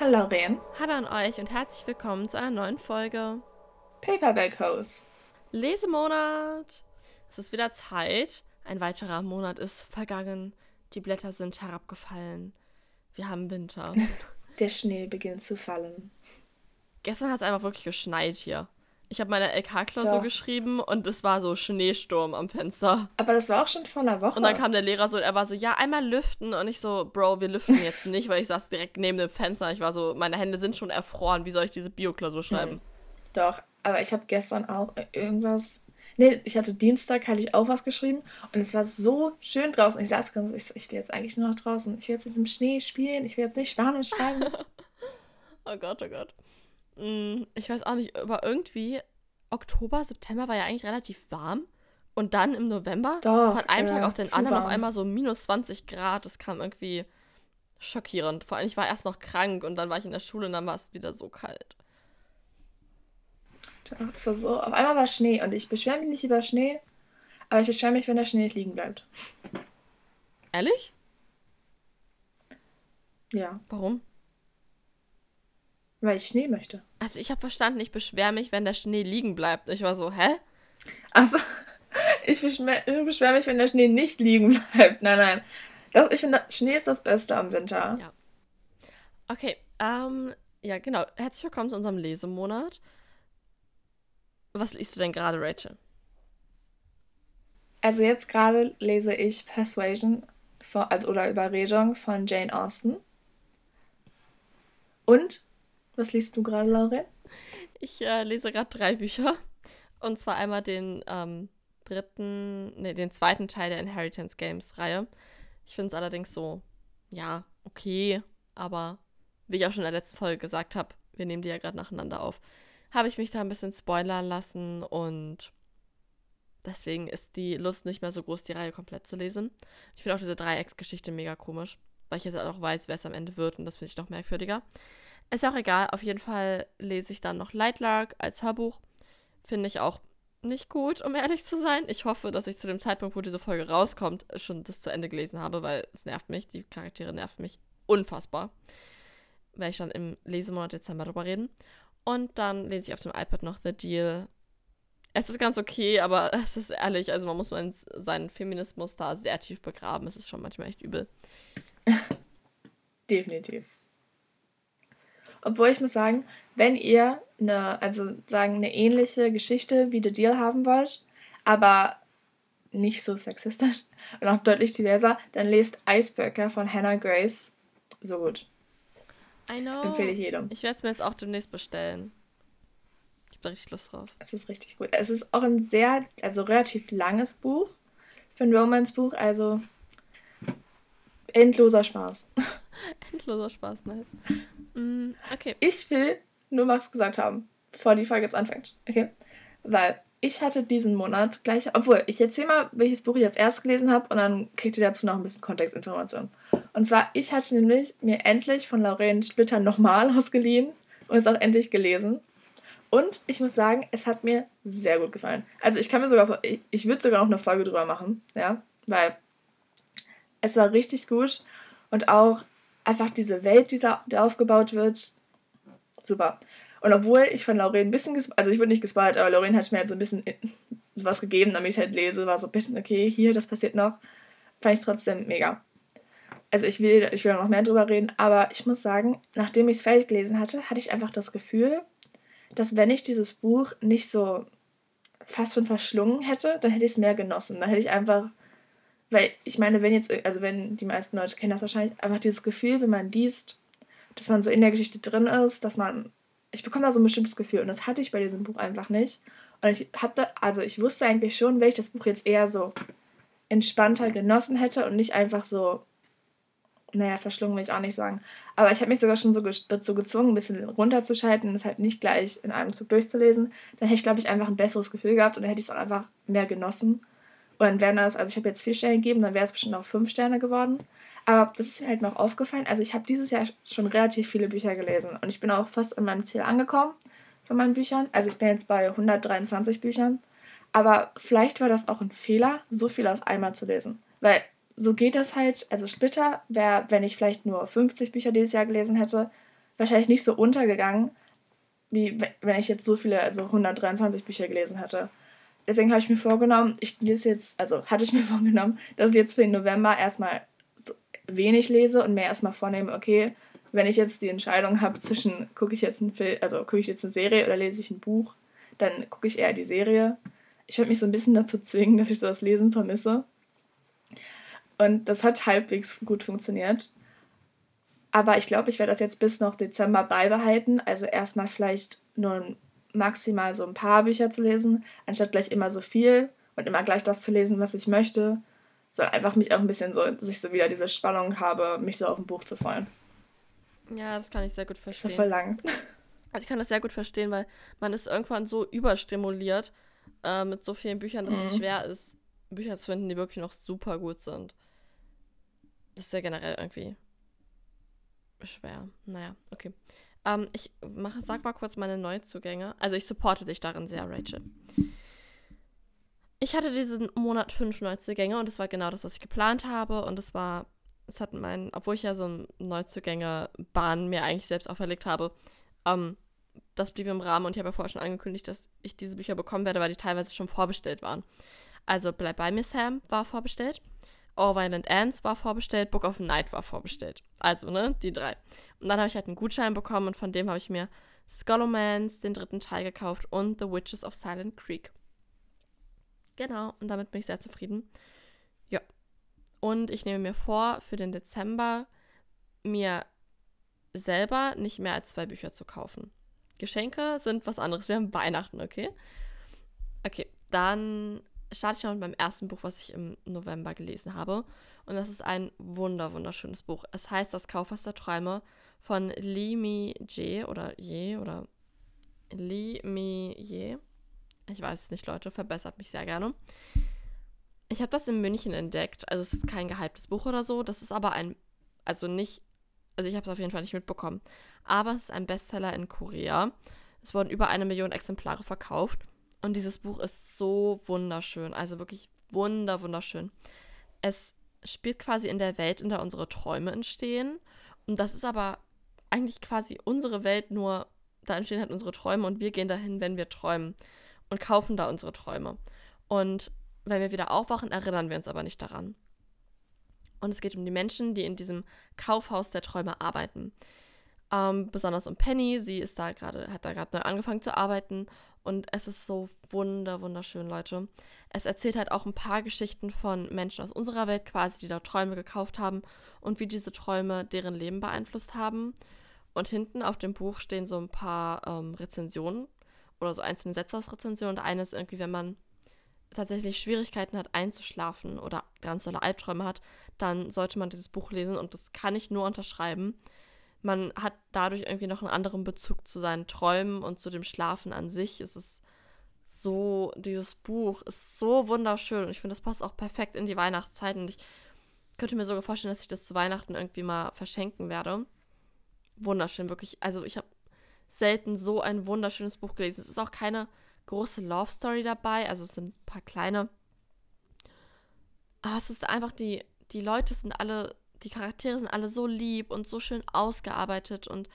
Hallo Ren. Hallo an euch und herzlich willkommen zu einer neuen Folge Paperback Hose. Lesemonat. Es ist wieder Zeit. Ein weiterer Monat ist vergangen. Die Blätter sind herabgefallen. Wir haben Winter. Der Schnee beginnt zu fallen. Gestern hat es einfach wirklich geschneit hier. Ich habe meine LK-Klausur geschrieben und es war so Schneesturm am Fenster. Aber das war auch schon vor einer Woche. Und dann kam der Lehrer so er war so, ja, einmal lüften. Und ich so, Bro, wir lüften jetzt nicht, weil ich saß direkt neben dem Fenster. Ich war so, meine Hände sind schon erfroren. Wie soll ich diese Bio-Klausur schreiben? Hm. Doch, aber ich habe gestern auch irgendwas. Nee, ich hatte Dienstag, hatte ich auch was geschrieben und es war so schön draußen. Ich saß ganz, ich so, ich will jetzt eigentlich nur noch draußen. Ich will jetzt im Schnee spielen. Ich will jetzt nicht Spanisch schreiben. oh Gott, oh Gott. Mm, ich weiß auch nicht, aber irgendwie Oktober, September war ja eigentlich relativ warm. Und dann im November, Doch, von einem äh, Tag auf den anderen warm. auf einmal so minus 20 Grad. Das kam irgendwie schockierend. Vor allem, ich war erst noch krank und dann war ich in der Schule und dann war es wieder so kalt. Es war so, auf einmal war Schnee und ich beschwere mich nicht über Schnee, aber ich beschwere mich, wenn der Schnee nicht liegen bleibt. Ehrlich? Ja. Warum? Weil ich Schnee möchte. Also ich habe verstanden, ich beschwere mich, wenn der Schnee liegen bleibt. Ich war so, hä? Achso, ich beschwere beschwer mich, wenn der Schnee nicht liegen bleibt. Nein, nein. Das, ich finde, Schnee ist das Beste am Winter. Ja. Okay, ähm, ja, genau. Herzlich willkommen zu unserem Lesemonat. Was liest du denn gerade, Rachel? Also jetzt gerade lese ich Persuasion von, also, oder Überredung von Jane Austen. Und was liest du gerade, Lauren? Ich äh, lese gerade drei Bücher. Und zwar einmal den ähm, dritten, nee, den zweiten Teil der Inheritance Games Reihe. Ich finde es allerdings so, ja, okay, aber wie ich auch schon in der letzten Folge gesagt habe, wir nehmen die ja gerade nacheinander auf, habe ich mich da ein bisschen spoilern lassen und deswegen ist die Lust nicht mehr so groß, die Reihe komplett zu lesen. Ich finde auch diese Dreiecksgeschichte mega komisch, weil ich jetzt auch weiß, wer es am Ende wird und das finde ich noch merkwürdiger. Ist auch egal. Auf jeden Fall lese ich dann noch Lightlark als Hörbuch. Finde ich auch nicht gut, um ehrlich zu sein. Ich hoffe, dass ich zu dem Zeitpunkt, wo diese Folge rauskommt, schon das zu Ende gelesen habe, weil es nervt mich. Die Charaktere nerven mich unfassbar. Werde ich dann im Lesemonat Dezember drüber reden. Und dann lese ich auf dem iPad noch The Deal. Es ist ganz okay, aber es ist ehrlich, also man muss seinen Feminismus da sehr tief begraben. Es ist schon manchmal echt übel. Definitiv. Obwohl ich muss sagen, wenn ihr eine, also sagen, eine ähnliche Geschichte wie The Deal haben wollt, aber nicht so sexistisch und auch deutlich diverser, dann lest Icebreaker von Hannah Grace so gut. I know. Empfehle ich jedem. Ich werde es mir jetzt auch demnächst bestellen. Ich habe da richtig Lust drauf. Es ist richtig gut. Es ist auch ein sehr, also relativ langes Buch für ein Romance-Buch, also endloser Spaß. endloser Spaß, nice. Mm, okay. Ich will nur Max gesagt haben, bevor die Folge jetzt anfängt. Okay? Weil ich hatte diesen Monat gleich, obwohl ich erzähle mal, welches Buch ich jetzt erst gelesen habe und dann kriegt ihr dazu noch ein bisschen Kontextinformation. Und zwar, ich hatte nämlich mir endlich von Lorraine Splitter nochmal ausgeliehen und es auch endlich gelesen. Und ich muss sagen, es hat mir sehr gut gefallen. Also ich kann mir sogar, ich, ich würde sogar noch eine Folge drüber machen, ja, weil es war richtig gut und auch einfach diese Welt, die da aufgebaut wird, super. Und obwohl ich von Lauren ein bisschen, also ich wurde nicht gespoilt, aber Lauren hat mir halt so ein bisschen was gegeben, damit ich es halt lese, war so ein bisschen, okay, hier, das passiert noch, fand ich trotzdem mega. Also ich will, ich will noch mehr drüber reden, aber ich muss sagen, nachdem ich es fertig gelesen hatte, hatte ich einfach das Gefühl, dass wenn ich dieses Buch nicht so fast schon verschlungen hätte, dann hätte ich es mehr genossen. Dann hätte ich einfach weil ich meine, wenn jetzt, also wenn die meisten Leute kennen das wahrscheinlich, einfach dieses Gefühl, wenn man liest, dass man so in der Geschichte drin ist, dass man, ich bekomme da so ein bestimmtes Gefühl und das hatte ich bei diesem Buch einfach nicht. Und ich hatte, also ich wusste eigentlich schon, wenn ich das Buch jetzt eher so entspannter genossen hätte und nicht einfach so, naja, verschlungen will ich auch nicht sagen. Aber ich habe mich sogar schon so dazu gezwungen, ein bisschen runterzuschalten und es halt nicht gleich in einem Zug durchzulesen. Dann hätte ich, glaube ich, einfach ein besseres Gefühl gehabt und dann hätte ich es auch einfach mehr genossen. Und dann wären das, also ich habe jetzt vier Sterne gegeben, dann wäre es bestimmt auch fünf Sterne geworden. Aber das ist mir halt noch aufgefallen. Also ich habe dieses Jahr schon relativ viele Bücher gelesen und ich bin auch fast an meinem Ziel angekommen von meinen Büchern. Also ich bin jetzt bei 123 Büchern. Aber vielleicht war das auch ein Fehler, so viel auf einmal zu lesen. Weil so geht das halt. Also Splitter wäre, wenn ich vielleicht nur 50 Bücher dieses Jahr gelesen hätte, wahrscheinlich nicht so untergegangen, wie wenn ich jetzt so viele, also 123 Bücher gelesen hätte. Deswegen habe ich mir vorgenommen, ich lese jetzt, also hatte ich mir vorgenommen, dass ich jetzt für den November erstmal wenig lese und mir erstmal vornehme, okay, wenn ich jetzt die Entscheidung habe zwischen, gucke ich jetzt einen Film, also gucke ich jetzt eine Serie oder lese ich ein Buch, dann gucke ich eher die Serie. Ich würde mich so ein bisschen dazu zwingen, dass ich so das Lesen vermisse. Und das hat halbwegs gut funktioniert. Aber ich glaube, ich werde das jetzt bis noch Dezember beibehalten. Also erstmal vielleicht nur maximal so ein paar Bücher zu lesen, anstatt gleich immer so viel und immer gleich das zu lesen, was ich möchte. Sondern einfach mich auch ein bisschen so, dass ich so wieder diese Spannung habe, mich so auf ein Buch zu freuen. Ja, das kann ich sehr gut verstehen. Das ist voll lang. Also ich kann das sehr gut verstehen, weil man ist irgendwann so überstimuliert äh, mit so vielen Büchern, dass mhm. es schwer ist, Bücher zu finden, die wirklich noch super gut sind. Das ist ja generell irgendwie schwer. Naja, okay. Ähm, ich mache, sag mal kurz meine Neuzugänge. Also ich supporte dich darin sehr, Rachel. Ich hatte diesen Monat fünf Neuzugänge und das war genau das, was ich geplant habe. Und es war, es hat mein, obwohl ich ja so eine Neuzugänge-Bahn mir eigentlich selbst auferlegt habe, ähm, das blieb im Rahmen und ich habe ja vorher schon angekündigt, dass ich diese Bücher bekommen werde, weil die teilweise schon vorbestellt waren. Also Bleib bei mir, Sam war vorbestellt. All Violent Ants war vorbestellt, Book of Night war vorbestellt. Also, ne, die drei. Und dann habe ich halt einen Gutschein bekommen und von dem habe ich mir Scholomance, den dritten Teil gekauft und The Witches of Silent Creek. Genau, und damit bin ich sehr zufrieden. Ja. Und ich nehme mir vor, für den Dezember mir selber nicht mehr als zwei Bücher zu kaufen. Geschenke sind was anderes. Wir haben Weihnachten, okay? Okay, dann starte ich mal mit meinem ersten Buch, was ich im November gelesen habe. Und das ist ein wunder, wunderschönes Buch. Es heißt Das Kaufhaus der Träume von Li Mi Jie oder Je oder Li Mi Jie. Ich weiß es nicht, Leute, verbessert mich sehr gerne. Ich habe das in München entdeckt. Also es ist kein gehyptes Buch oder so. Das ist aber ein, also nicht, also ich habe es auf jeden Fall nicht mitbekommen. Aber es ist ein Bestseller in Korea. Es wurden über eine Million Exemplare verkauft. Und dieses Buch ist so wunderschön, also wirklich wunder, wunderschön. Es spielt quasi in der Welt, in der unsere Träume entstehen. Und das ist aber eigentlich quasi unsere Welt, nur da entstehen halt unsere Träume und wir gehen dahin, wenn wir träumen und kaufen da unsere Träume. Und wenn wir wieder aufwachen, erinnern wir uns aber nicht daran. Und es geht um die Menschen, die in diesem Kaufhaus der Träume arbeiten. Ähm, besonders um Penny, sie ist da gerade, hat da gerade neu angefangen zu arbeiten und es ist so wunder, wunderschön, Leute. Es erzählt halt auch ein paar Geschichten von Menschen aus unserer Welt quasi, die da Träume gekauft haben und wie diese Träume deren Leben beeinflusst haben. Und hinten auf dem Buch stehen so ein paar ähm, Rezensionen oder so einzelne Sätze aus Rezensionen. Und eine ist irgendwie, wenn man tatsächlich Schwierigkeiten hat einzuschlafen oder ganz tolle Albträume hat, dann sollte man dieses Buch lesen und das kann ich nur unterschreiben man hat dadurch irgendwie noch einen anderen Bezug zu seinen Träumen und zu dem Schlafen an sich. Es ist so, dieses Buch ist so wunderschön und ich finde, das passt auch perfekt in die Weihnachtszeit und ich könnte mir sogar vorstellen, dass ich das zu Weihnachten irgendwie mal verschenken werde. Wunderschön, wirklich. Also ich habe selten so ein wunderschönes Buch gelesen. Es ist auch keine große Love Story dabei, also es sind ein paar kleine. Aber es ist einfach die, die Leute sind alle die Charaktere sind alle so lieb und so schön ausgearbeitet und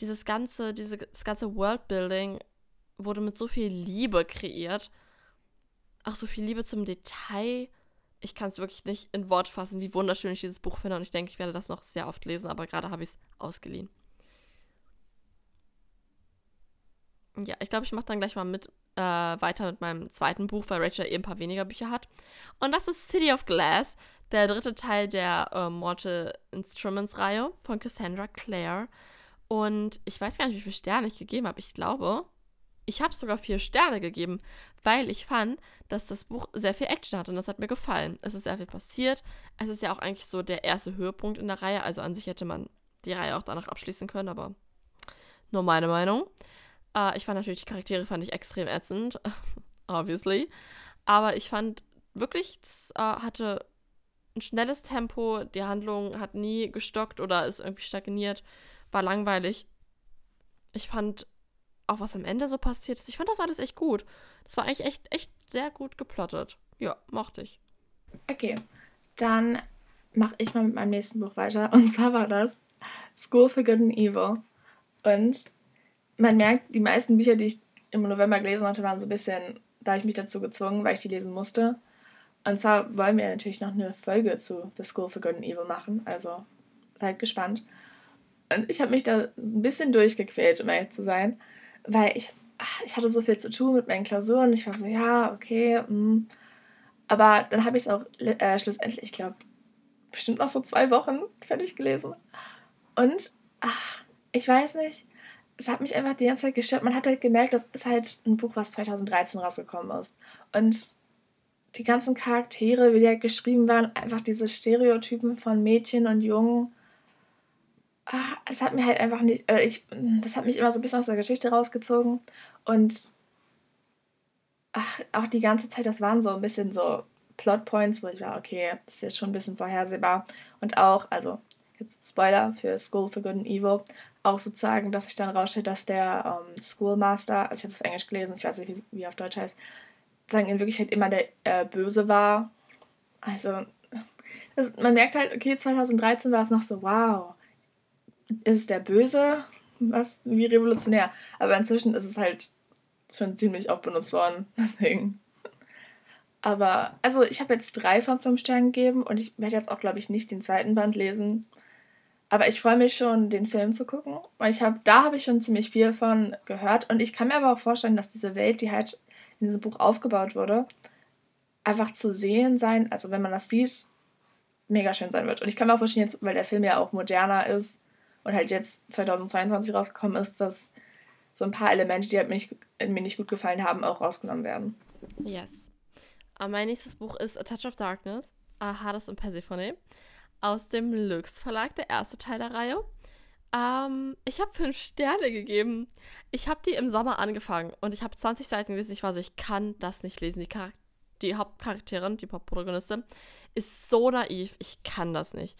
dieses ganze, diese, das ganze Worldbuilding wurde mit so viel Liebe kreiert. Auch so viel Liebe zum Detail. Ich kann es wirklich nicht in Wort fassen, wie wunderschön ich dieses Buch finde und ich denke, ich werde das noch sehr oft lesen, aber gerade habe ich es ausgeliehen. Ja, ich glaube, ich mache dann gleich mal mit äh, weiter mit meinem zweiten Buch, weil Rachel eben ein paar weniger Bücher hat. Und das ist City of Glass der dritte Teil der äh, Mortal Instruments Reihe von Cassandra Clare. Und ich weiß gar nicht, wie viele Sterne ich gegeben habe. Ich glaube, ich habe sogar vier Sterne gegeben, weil ich fand, dass das Buch sehr viel Action hat und das hat mir gefallen. Es ist sehr viel passiert. Es ist ja auch eigentlich so der erste Höhepunkt in der Reihe. Also an sich hätte man die Reihe auch danach abschließen können, aber nur meine Meinung. Äh, ich fand natürlich die Charaktere fand ich extrem ätzend, obviously. Aber ich fand wirklich, es äh, hatte ein schnelles Tempo, die Handlung hat nie gestockt oder ist irgendwie stagniert, war langweilig. Ich fand auch, was am Ende so passiert ist, ich fand das alles echt gut. Das war eigentlich echt, echt sehr gut geplottet. Ja, mochte ich. Okay, dann mache ich mal mit meinem nächsten Buch weiter. Und zwar war das School for Good and Evil. Und man merkt, die meisten Bücher, die ich im November gelesen hatte, waren so ein bisschen, da ich mich dazu gezwungen, weil ich die lesen musste. Und zwar wollen wir natürlich noch eine Folge zu The School for Good and Evil machen. Also seid gespannt. Und ich habe mich da ein bisschen durchgequält, um ehrlich zu sein, weil ich, ich hatte so viel zu tun mit meinen Klausuren. Ich war so, ja, okay. Mh. Mm. Aber dann habe ich es auch äh, schlussendlich, ich glaube, bestimmt noch so zwei Wochen fertig gelesen. Und ach, ich weiß nicht, es hat mich einfach die ganze Zeit gestört. Man hat halt gemerkt, das ist halt ein Buch, was 2013 rausgekommen ist. Und die ganzen Charaktere, wie die halt geschrieben waren, einfach diese Stereotypen von Mädchen und Jungen. Ach, das hat mir halt einfach nicht, äh, ich, das hat mich immer so ein bisschen aus der Geschichte rausgezogen. Und ach, auch die ganze Zeit, das waren so ein bisschen so Plotpoints, wo ich war, okay, das ist jetzt schon ein bisschen vorhersehbar. Und auch, also jetzt Spoiler für School for Good and Evil, auch sozusagen, dass sich dann rausstellt, dass der ähm, Schoolmaster, also ich habe es auf Englisch gelesen, ich weiß nicht, wie, wie auf Deutsch heißt, sagen in Wirklichkeit immer der äh, Böse war. Also das, man merkt halt, okay, 2013 war es noch so, wow, ist der Böse? Was, wie revolutionär. Aber inzwischen ist es halt schon ziemlich oft benutzt worden. Deswegen. Aber, also ich habe jetzt drei von fünf Sternen gegeben und ich werde jetzt auch, glaube ich, nicht den zweiten Band lesen. Aber ich freue mich schon, den Film zu gucken. Weil ich habe, da habe ich schon ziemlich viel von gehört. Und ich kann mir aber auch vorstellen, dass diese Welt, die halt in diesem Buch aufgebaut wurde, einfach zu sehen sein, also wenn man das sieht, mega schön sein wird. Und ich kann mir auch vorstellen, jetzt, weil der Film ja auch moderner ist und halt jetzt 2022 rausgekommen ist, dass so ein paar Elemente, die halt mir nicht, mir nicht gut gefallen haben, auch rausgenommen werden. Yes. Uh, mein nächstes Buch ist A Touch of Darkness, uh, Hades und Persephone aus dem Lux Verlag, der erste Teil der Reihe. Ähm, ich habe fünf Sterne gegeben. Ich habe die im Sommer angefangen und ich habe 20 Seiten gelesen. Ich war so, ich kann das nicht lesen. Die, Charak die Hauptcharakterin, die Hauptprotagonistin, ist so naiv. Ich kann das nicht.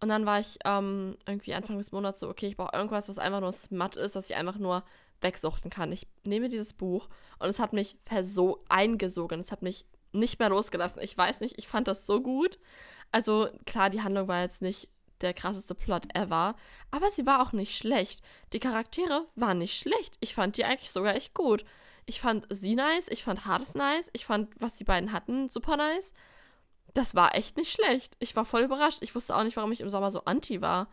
Und dann war ich ähm, irgendwie Anfang des Monats so, okay, ich brauche irgendwas, was einfach nur smart ist, was ich einfach nur wegsuchten kann. Ich nehme dieses Buch und es hat mich so eingesogen. Es hat mich nicht mehr losgelassen. Ich weiß nicht, ich fand das so gut. Also klar, die Handlung war jetzt nicht der krasseste Plot ever, aber sie war auch nicht schlecht. Die Charaktere waren nicht schlecht. Ich fand die eigentlich sogar echt gut. Ich fand sie nice, ich fand Hades nice, ich fand, was die beiden hatten, super nice. Das war echt nicht schlecht. Ich war voll überrascht. Ich wusste auch nicht, warum ich im Sommer so anti war.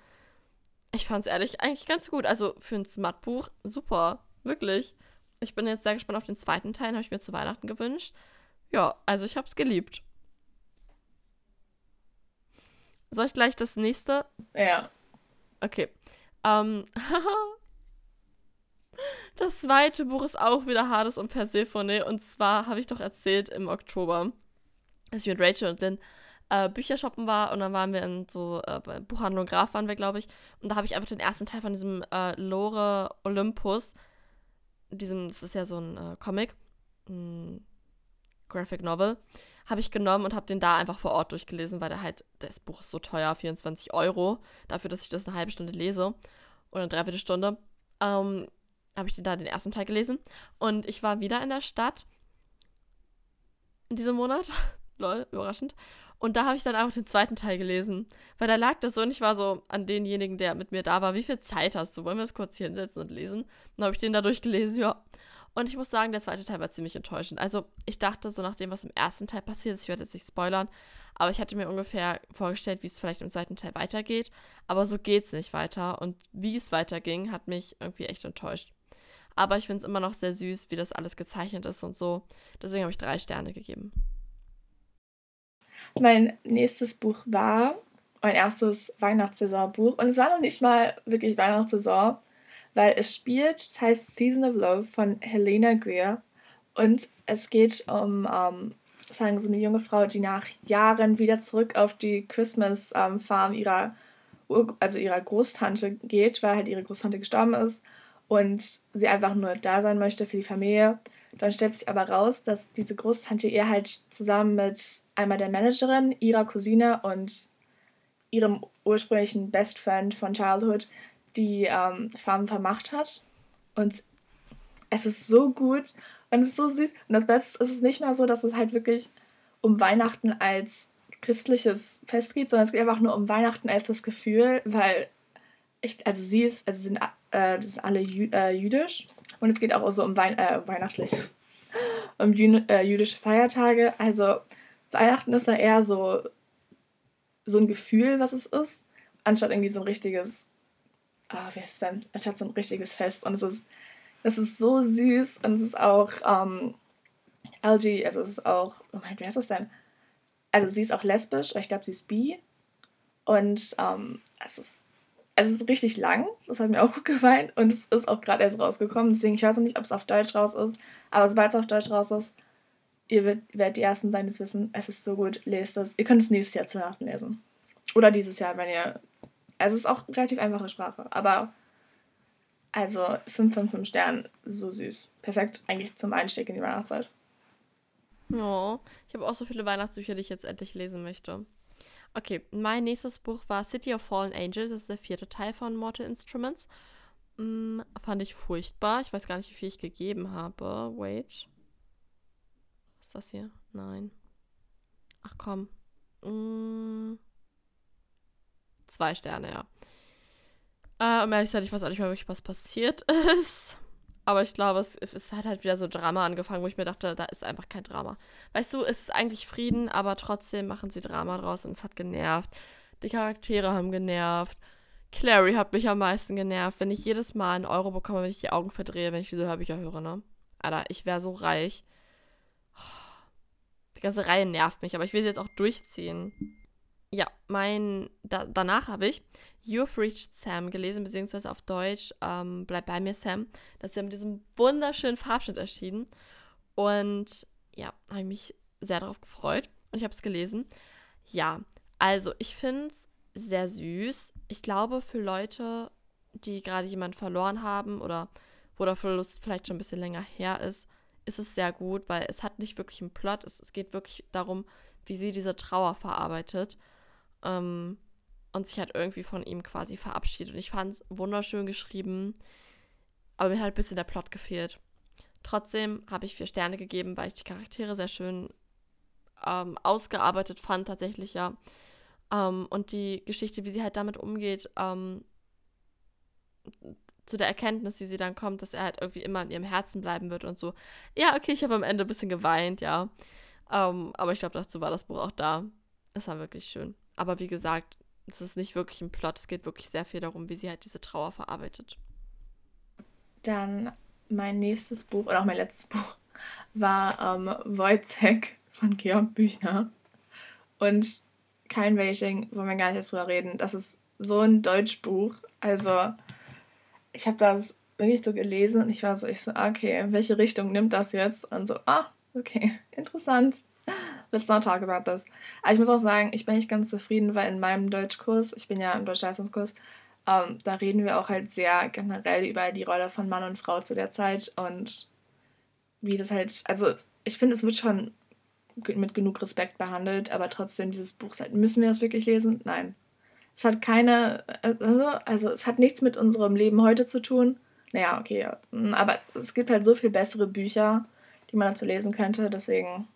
Ich fand es ehrlich eigentlich ganz gut. Also für ein Smart-Buch super. Wirklich. Ich bin jetzt sehr gespannt auf den zweiten Teil, habe ich mir zu Weihnachten gewünscht. Ja, also ich habe es geliebt. Soll ich gleich das nächste? Ja. Okay. Ähm, das zweite Buch ist auch wieder Hades und Persephone. Und zwar habe ich doch erzählt im Oktober, dass ich mit Rachel und den äh, Büchershoppen war. Und dann waren wir in so äh, Buchhandlung Graf, waren wir, glaube ich. Und da habe ich einfach den ersten Teil von diesem äh, Lore Olympus, diesem, das ist ja so ein äh, Comic, ein Graphic Novel, habe ich genommen und habe den da einfach vor Ort durchgelesen, weil der halt, das Buch ist so teuer, 24 Euro, dafür, dass ich das eine halbe Stunde lese oder eine Dreiviertelstunde. Ähm, habe ich da den ersten Teil gelesen und ich war wieder in der Stadt in diesem Monat. Lol, überraschend. Und da habe ich dann einfach den zweiten Teil gelesen. Weil da lag das so und ich war so an denjenigen, der mit mir da war, wie viel Zeit hast du? Wollen wir das kurz hier hinsetzen und lesen? Und dann habe ich den da durchgelesen, ja. Und ich muss sagen, der zweite Teil war ziemlich enttäuschend. Also ich dachte so nach dem, was im ersten Teil passiert ist, ich werde jetzt nicht spoilern, aber ich hatte mir ungefähr vorgestellt, wie es vielleicht im zweiten Teil weitergeht. Aber so geht es nicht weiter. Und wie es weiterging, hat mich irgendwie echt enttäuscht. Aber ich finde es immer noch sehr süß, wie das alles gezeichnet ist und so. Deswegen habe ich drei Sterne gegeben. Mein nächstes Buch war mein erstes Weihnachtssaisonbuch. Und es war noch nicht mal wirklich Weihnachtssaison, weil es spielt, das heißt Season of Love von Helena Greer und es geht um ähm, sagen so eine junge Frau, die nach Jahren wieder zurück auf die Christmas ähm, Farm ihrer also ihrer Großtante geht, weil halt ihre Großtante gestorben ist und sie einfach nur da sein möchte für die Familie. Dann stellt sich aber raus, dass diese Großtante ihr halt zusammen mit einmal der Managerin, ihrer Cousine und ihrem ursprünglichen Best Friend von Childhood die ähm, Farben vermacht hat. Und es ist so gut und es ist so süß. Und das Beste ist es nicht mehr so, dass es halt wirklich um Weihnachten als christliches Fest geht, sondern es geht einfach nur um Weihnachten als das Gefühl, weil ich, also sie ist, also sind, äh, das sind alle Jü äh, jüdisch und es geht auch so um, Wein, äh, weihnachtliche, um jü äh, jüdische Feiertage. Also Weihnachten ist da eher so, so ein Gefühl, was es ist, anstatt irgendwie so ein richtiges, oh, wie heißt es denn, anstatt so ein richtiges Fest. Und es ist, es ist so süß und es ist auch, ähm, LG, also es ist auch, oh mein, wer ist das denn? Also sie ist auch lesbisch, ich glaube, sie ist bi. Und ähm, es ist es ist richtig lang, das hat mir auch gut gefallen und es ist auch gerade erst rausgekommen, deswegen ich weiß nicht, ob es auf Deutsch raus ist, aber sobald es auf Deutsch raus ist, ihr werdet die Ersten sein, die es wissen, es ist so gut, lest es. Ihr könnt es nächstes Jahr zu Weihnachten lesen. Oder dieses Jahr, wenn ihr, also es ist auch relativ einfache Sprache, aber also 5 von 5 Sternen, so süß. Perfekt eigentlich zum Einstieg in die Weihnachtszeit. Oh, ich habe auch so viele Weihnachtsbücher, die ich jetzt endlich lesen möchte. Okay, mein nächstes Buch war City of Fallen Angels. Das ist der vierte Teil von Mortal Instruments. Hm, fand ich furchtbar. Ich weiß gar nicht, wie viel ich gegeben habe. Wait. Was ist das hier? Nein. Ach komm. Hm, zwei Sterne, ja. Äh, um ehrlich gesagt, ich weiß auch nicht mehr wirklich, was passiert ist. Aber ich glaube, es, es hat halt wieder so Drama angefangen, wo ich mir dachte, da ist einfach kein Drama. Weißt du, es ist eigentlich Frieden, aber trotzdem machen sie Drama draus und es hat genervt. Die Charaktere haben genervt. Clary hat mich am meisten genervt, wenn ich jedes Mal einen Euro bekomme, wenn ich die Augen verdrehe, wenn ich diese Hörbücher höre, ne? Alter, ich wäre so reich. Die ganze Reihe nervt mich, aber ich will sie jetzt auch durchziehen. Ja, mein, da, danach habe ich You've Reached Sam gelesen, beziehungsweise auf Deutsch ähm, Bleib bei mir, Sam. Das ist ja mit diesem wunderschönen Farbschnitt erschienen. Und ja, habe ich mich sehr darauf gefreut. Und ich habe es gelesen. Ja, also ich finde es sehr süß. Ich glaube, für Leute, die gerade jemanden verloren haben oder wo der Verlust vielleicht schon ein bisschen länger her ist, ist es sehr gut, weil es hat nicht wirklich einen Plot. Es, es geht wirklich darum, wie sie diese Trauer verarbeitet. Ähm, und sich halt irgendwie von ihm quasi verabschiedet. Und ich fand es wunderschön geschrieben, aber mir hat ein bisschen der Plot gefehlt. Trotzdem habe ich vier Sterne gegeben, weil ich die Charaktere sehr schön ähm, ausgearbeitet fand, tatsächlich ja. Ähm, und die Geschichte, wie sie halt damit umgeht, ähm, zu der Erkenntnis, die sie dann kommt, dass er halt irgendwie immer in ihrem Herzen bleiben wird und so. Ja, okay, ich habe am Ende ein bisschen geweint, ja. Ähm, aber ich glaube, dazu war das Buch auch da. Es war wirklich schön. Aber wie gesagt, es ist nicht wirklich ein Plot, es geht wirklich sehr viel darum, wie sie halt diese Trauer verarbeitet. Dann mein nächstes Buch, oder auch mein letztes Buch, war ähm, Wojciech von Georg Büchner. Und kein Raging, wollen wir gar nicht drüber reden. Das ist so ein Deutschbuch. Also, ich habe das wirklich so gelesen und ich war so, ich so, okay, in welche Richtung nimmt das jetzt? Und so, ah, okay, interessant let's not talk about this. Aber ich muss auch sagen, ich bin nicht ganz zufrieden, weil in meinem Deutschkurs, ich bin ja im Deutschleistungskurs, ähm, da reden wir auch halt sehr generell über die Rolle von Mann und Frau zu der Zeit und wie das halt, also ich finde, es wird schon mit genug Respekt behandelt, aber trotzdem dieses Buch, müssen wir das wirklich lesen? Nein. Es hat keine, also, also es hat nichts mit unserem Leben heute zu tun. Naja, okay, aber es, es gibt halt so viel bessere Bücher, die man dazu lesen könnte, deswegen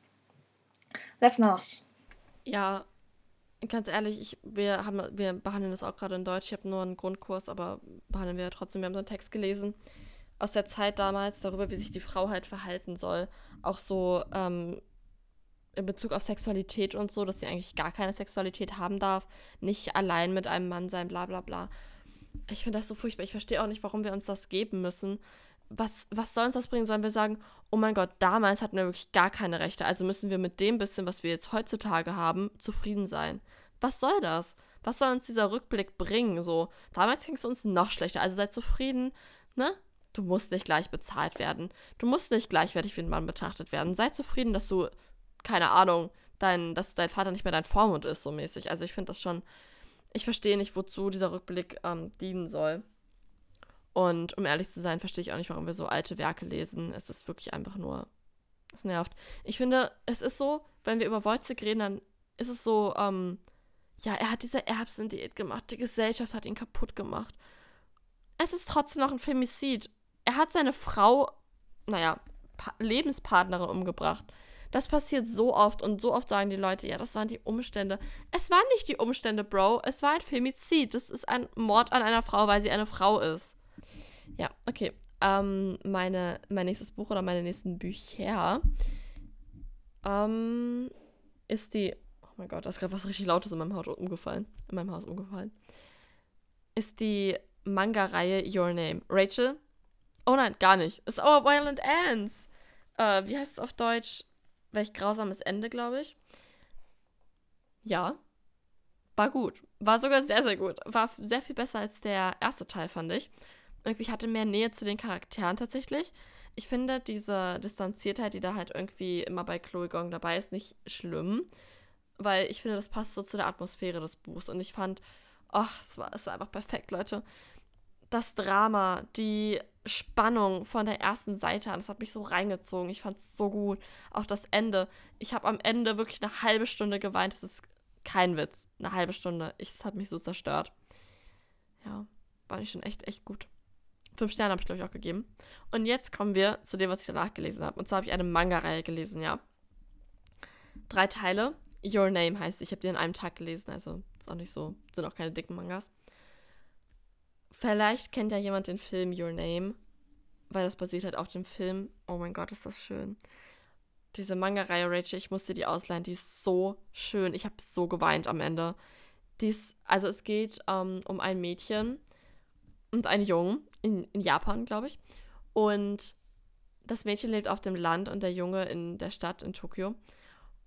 Let's not. Ja, ganz ehrlich, ich, wir, haben, wir behandeln das auch gerade in Deutsch. Ich habe nur einen Grundkurs, aber behandeln wir trotzdem. Wir haben so einen Text gelesen aus der Zeit damals darüber, wie sich die Frau halt verhalten soll. Auch so ähm, in Bezug auf Sexualität und so, dass sie eigentlich gar keine Sexualität haben darf, nicht allein mit einem Mann sein, bla bla bla. Ich finde das so furchtbar. Ich verstehe auch nicht, warum wir uns das geben müssen was, was soll uns das bringen? Sollen wir sagen, oh mein Gott, damals hatten wir wirklich gar keine Rechte, also müssen wir mit dem bisschen, was wir jetzt heutzutage haben, zufrieden sein. Was soll das? Was soll uns dieser Rückblick bringen? So, damals ging es uns noch schlechter, also seid zufrieden, ne? Du musst nicht gleich bezahlt werden. Du musst nicht gleichwertig wie ein Mann betrachtet werden. Sei zufrieden, dass du, keine Ahnung, dein, dass dein Vater nicht mehr dein Vormund ist, so mäßig. Also ich finde das schon, ich verstehe nicht, wozu dieser Rückblick ähm, dienen soll. Und um ehrlich zu sein, verstehe ich auch nicht, warum wir so alte Werke lesen. Es ist wirklich einfach nur. Es nervt. Ich finde, es ist so, wenn wir über Wojcik reden, dann ist es so, ähm, ja, er hat diese Erbsendiät gemacht. Die Gesellschaft hat ihn kaputt gemacht. Es ist trotzdem noch ein Femizid. Er hat seine Frau, naja, pa Lebenspartnerin umgebracht. Das passiert so oft und so oft sagen die Leute, ja, das waren die Umstände. Es waren nicht die Umstände, Bro. Es war ein Femizid. Das ist ein Mord an einer Frau, weil sie eine Frau ist. Ja, okay. Ähm, meine, mein nächstes Buch oder meine nächsten Bücher ähm, ist die. Oh mein Gott, da ist gerade was richtig Lautes in meinem Haus umgefallen. In meinem Haus umgefallen. Ist die Manga-Reihe Your Name. Rachel? Oh nein, gar nicht. Ist Our Violent Ends. Äh, wie heißt es auf Deutsch? Welch grausames Ende, glaube ich. Ja. War gut. War sogar sehr, sehr gut. War sehr viel besser als der erste Teil, fand ich. Irgendwie hatte mehr Nähe zu den Charakteren tatsächlich. Ich finde diese Distanziertheit, die da halt irgendwie immer bei Chloe Gong dabei ist, nicht schlimm. Weil ich finde, das passt so zu der Atmosphäre des Buchs. Und ich fand, ach, es war, war einfach perfekt, Leute. Das Drama, die Spannung von der ersten Seite an. Das hat mich so reingezogen. Ich fand es so gut. Auch das Ende. Ich habe am Ende wirklich eine halbe Stunde geweint. Das ist kein Witz. Eine halbe Stunde. Es hat mich so zerstört. Ja, war nicht schon echt, echt gut. Fünf Sterne habe ich, glaube ich, auch gegeben. Und jetzt kommen wir zu dem, was ich danach gelesen habe. Und zwar habe ich eine Manga-Reihe gelesen, ja. Drei Teile. Your Name heißt, ich habe die in einem Tag gelesen, also ist auch nicht so, sind auch keine dicken Mangas. Vielleicht kennt ja jemand den Film Your Name, weil das basiert halt auf dem Film. Oh mein Gott, ist das schön. Diese Manga-Reihe, Rachel, ich musste die ausleihen, die ist so schön. Ich habe so geweint am Ende. Die ist, also es geht ähm, um ein Mädchen und einen Jungen in, in Japan, glaube ich. Und das Mädchen lebt auf dem Land und der Junge in der Stadt in Tokio.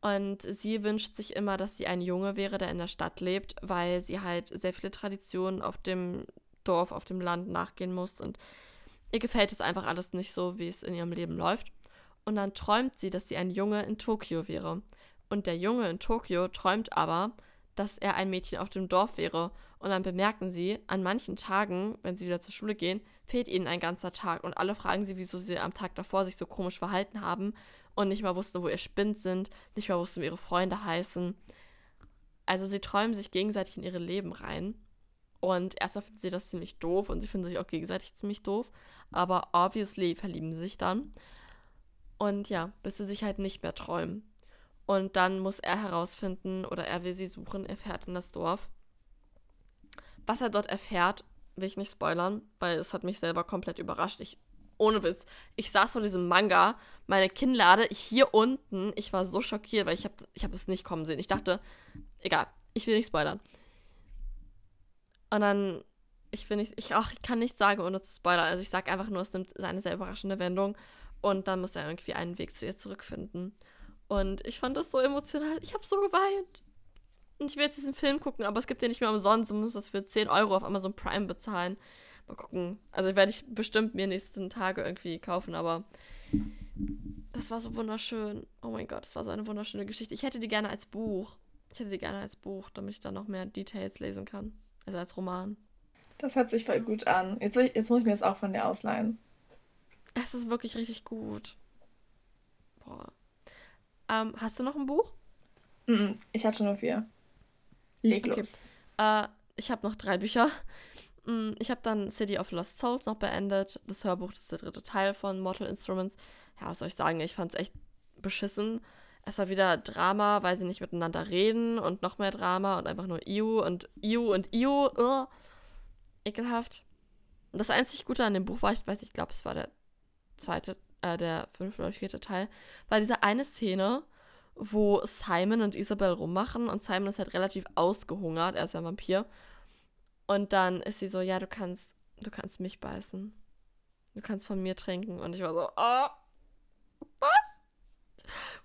Und sie wünscht sich immer, dass sie ein Junge wäre, der in der Stadt lebt, weil sie halt sehr viele Traditionen auf dem Dorf, auf dem Land nachgehen muss und ihr gefällt es einfach alles nicht so, wie es in ihrem Leben läuft. Und dann träumt sie, dass sie ein Junge in Tokio wäre. Und der Junge in Tokio träumt aber, dass er ein Mädchen auf dem Dorf wäre. Und dann bemerken sie, an manchen Tagen, wenn sie wieder zur Schule gehen, fehlt ihnen ein ganzer Tag. Und alle fragen sie, wieso sie am Tag davor sich so komisch verhalten haben und nicht mal wussten, wo ihr Spind sind, nicht mal wussten, wie ihre Freunde heißen. Also sie träumen sich gegenseitig in ihre Leben rein. Und erstmal finden sie das ziemlich doof und sie finden sich auch gegenseitig ziemlich doof. Aber obviously verlieben sie sich dann. Und ja, bis sie sich halt nicht mehr träumen. Und dann muss er herausfinden oder er will sie suchen, er fährt in das Dorf. Was er dort erfährt, will ich nicht spoilern, weil es hat mich selber komplett überrascht. Ich, ohne Witz, ich saß vor diesem Manga, meine Kinnlade hier unten. Ich war so schockiert, weil ich habe ich hab es nicht kommen sehen. Ich dachte, egal, ich will nicht spoilern. Und dann, ich will nicht, ich, ich kann nichts sagen, ohne zu spoilern. Also ich sage einfach nur, es nimmt eine sehr überraschende Wendung. Und dann muss er irgendwie einen Weg zu ihr zurückfinden. Und ich fand das so emotional. Ich habe so geweint. Und ich will jetzt diesen Film gucken, aber es gibt ja nicht mehr umsonst. Man muss das für 10 Euro auf Amazon Prime bezahlen. Mal gucken. Also werde ich bestimmt mir nächsten Tage irgendwie kaufen, aber das war so wunderschön. Oh mein Gott, das war so eine wunderschöne Geschichte. Ich hätte die gerne als Buch. Ich hätte die gerne als Buch, damit ich dann noch mehr Details lesen kann. Also als Roman. Das hört sich voll gut an. Jetzt, jetzt muss ich mir das auch von dir ausleihen. Es ist wirklich richtig gut. Boah. Ähm, hast du noch ein Buch? ich hatte nur vier. Leg los. Okay. Äh, ich habe noch drei Bücher. Mm, ich habe dann City of Lost Souls noch beendet. Das Hörbuch, das ist der dritte Teil von Mortal Instruments. Ja, was soll ich sagen? Ich fand es echt beschissen es war wieder Drama, weil sie nicht miteinander reden und noch mehr Drama und einfach nur Iu und Iu und Iu. Uh, ekelhaft. Und das einzig Gute an dem Buch war, ich weiß, ich glaube, es war der zweite, äh, der fünfte oder vierte Teil, war diese eine Szene, wo Simon und Isabel rummachen und Simon ist halt relativ ausgehungert, er ist ja ein Vampir. Und dann ist sie so, ja, du kannst, du kannst mich beißen. Du kannst von mir trinken. Und ich war so, oh, was?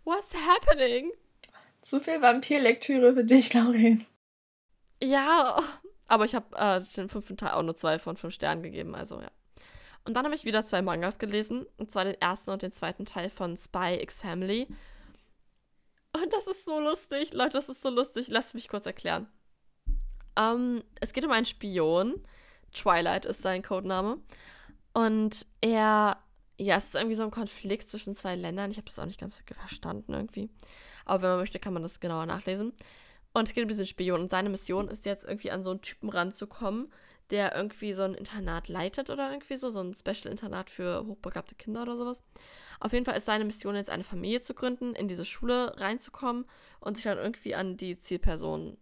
What's happening? Zu viel Vampirlektüre für dich, Lauren. Ja, aber ich habe äh, den fünften Teil auch nur zwei von fünf Sternen gegeben, also ja. Und dann habe ich wieder zwei Mangas gelesen, und zwar den ersten und den zweiten Teil von Spy X Family. Und das ist so lustig, Leute, das ist so lustig. Lasst mich kurz erklären. Ähm, es geht um einen Spion. Twilight ist sein Codename. Und er ja, es ist irgendwie so ein Konflikt zwischen zwei Ländern. Ich habe das auch nicht ganz verstanden irgendwie. Aber wenn man möchte, kann man das genauer nachlesen. Und es geht um diesen Spion. Und seine Mission ist jetzt irgendwie an so einen Typen ranzukommen, der irgendwie so ein Internat leitet oder irgendwie so, so ein Special-Internat für hochbegabte Kinder oder sowas. Auf jeden Fall ist seine Mission jetzt eine Familie zu gründen, in diese Schule reinzukommen und sich dann irgendwie an die Zielperson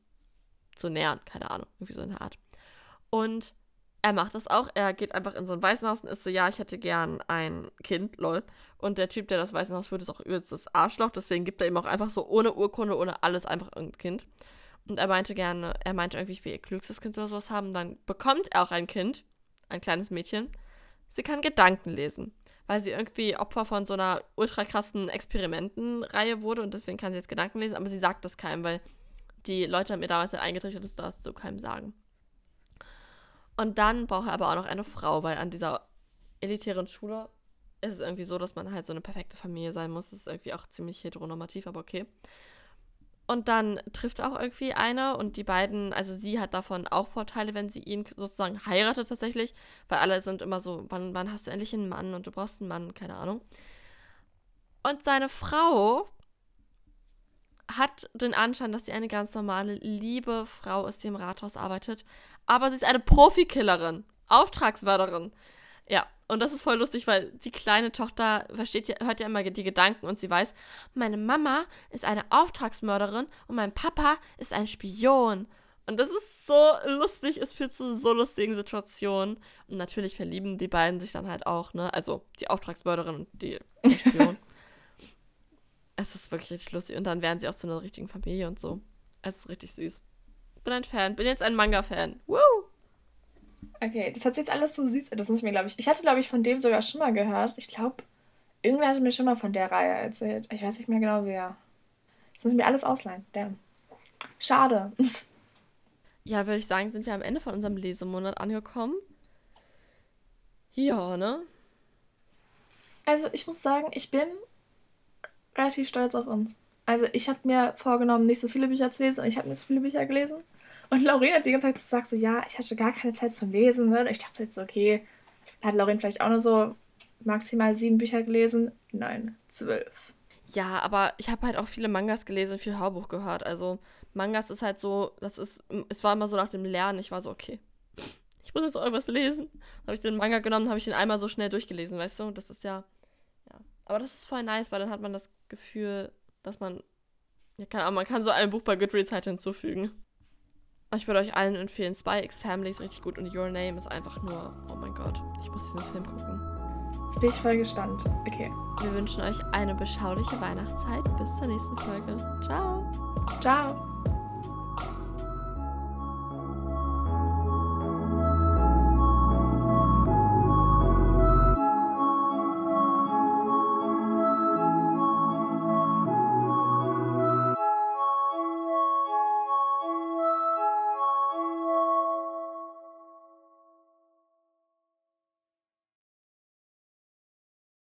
zu nähern. Keine Ahnung, irgendwie so in der Art. Und er macht das auch. Er geht einfach in so ein Waisenhaus und ist so, ja, ich hätte gern ein Kind, lol. Und der Typ, der das Waisenhaus führt, ist auch übelst das Arschloch. Deswegen gibt er ihm auch einfach so ohne Urkunde, ohne alles einfach ein Kind. Und er meinte gerne, er meinte irgendwie, ich will ihr klügstes Kind oder sowas haben. Dann bekommt er auch ein Kind, ein kleines Mädchen. Sie kann Gedanken lesen, weil sie irgendwie Opfer von so einer ultra krassen Experimentenreihe wurde und deswegen kann sie jetzt Gedanken lesen, aber sie sagt das keinem, weil die Leute haben mir damals dann eingetrichtert, das du keinem sagen. Und dann braucht er aber auch noch eine Frau, weil an dieser elitären Schule ist es irgendwie so, dass man halt so eine perfekte Familie sein muss. Das ist irgendwie auch ziemlich heteronormativ, aber okay. Und dann trifft auch irgendwie eine und die beiden, also sie hat davon auch Vorteile, wenn sie ihn sozusagen heiratet tatsächlich, weil alle sind immer so, wann, wann hast du endlich einen Mann und du brauchst einen Mann, keine Ahnung. Und seine Frau hat den Anschein, dass sie eine ganz normale, liebe Frau ist, die im Rathaus arbeitet, aber sie ist eine Profikillerin, Auftragsmörderin. Ja, und das ist voll lustig, weil die kleine Tochter versteht ja, hört ja immer die Gedanken und sie weiß, meine Mama ist eine Auftragsmörderin und mein Papa ist ein Spion. Und das ist so lustig, es führt zu so lustigen Situationen. Und natürlich verlieben die beiden sich dann halt auch, ne? Also die Auftragsmörderin und die, Spion. es ist wirklich richtig lustig. Und dann werden sie auch zu einer richtigen Familie und so. Es ist richtig süß. Bin ein Fan, bin jetzt ein Manga-Fan. Woo! Okay, das hat sich jetzt alles so süß. Das muss ich mir, glaube ich. Ich hatte, glaube ich, von dem sogar schon mal gehört. Ich glaube, irgendwer hatte mir schon mal von der Reihe erzählt. Ich weiß nicht mehr genau wer. Das muss ich mir alles ausleihen. Damn. Schade. Ja, würde ich sagen, sind wir am Ende von unserem Lesemonat angekommen. Ja, ne? Also, ich muss sagen, ich bin relativ stolz auf uns. Also, ich habe mir vorgenommen, nicht so viele Bücher zu lesen und ich habe nicht so viele Bücher gelesen. Und Lauren hat die ganze Zeit gesagt, so, ja, ich hatte gar keine Zeit zum Lesen. Ne? Und ich dachte jetzt so, okay, hat Lauren vielleicht auch nur so maximal sieben Bücher gelesen? Nein, zwölf. Ja, aber ich habe halt auch viele Mangas gelesen und viel Hörbuch gehört. Also Mangas ist halt so, das ist, es war immer so nach dem Lernen, ich war so, okay, ich muss jetzt auch irgendwas lesen. Habe ich den Manga genommen, habe ich den einmal so schnell durchgelesen, weißt du? Das ist ja, ja. Aber das ist voll nice, weil dann hat man das Gefühl, dass man, ja, keine Ahnung, man kann so ein Buch bei Goodreads halt hinzufügen. Ich würde euch allen empfehlen, Spy X Family ist richtig gut und Your Name ist einfach nur, oh mein Gott, ich muss diesen Film gucken. Jetzt bin ich voll gespannt. Okay. Wir wünschen euch eine beschauliche Weihnachtszeit. Bis zur nächsten Folge. Ciao. Ciao.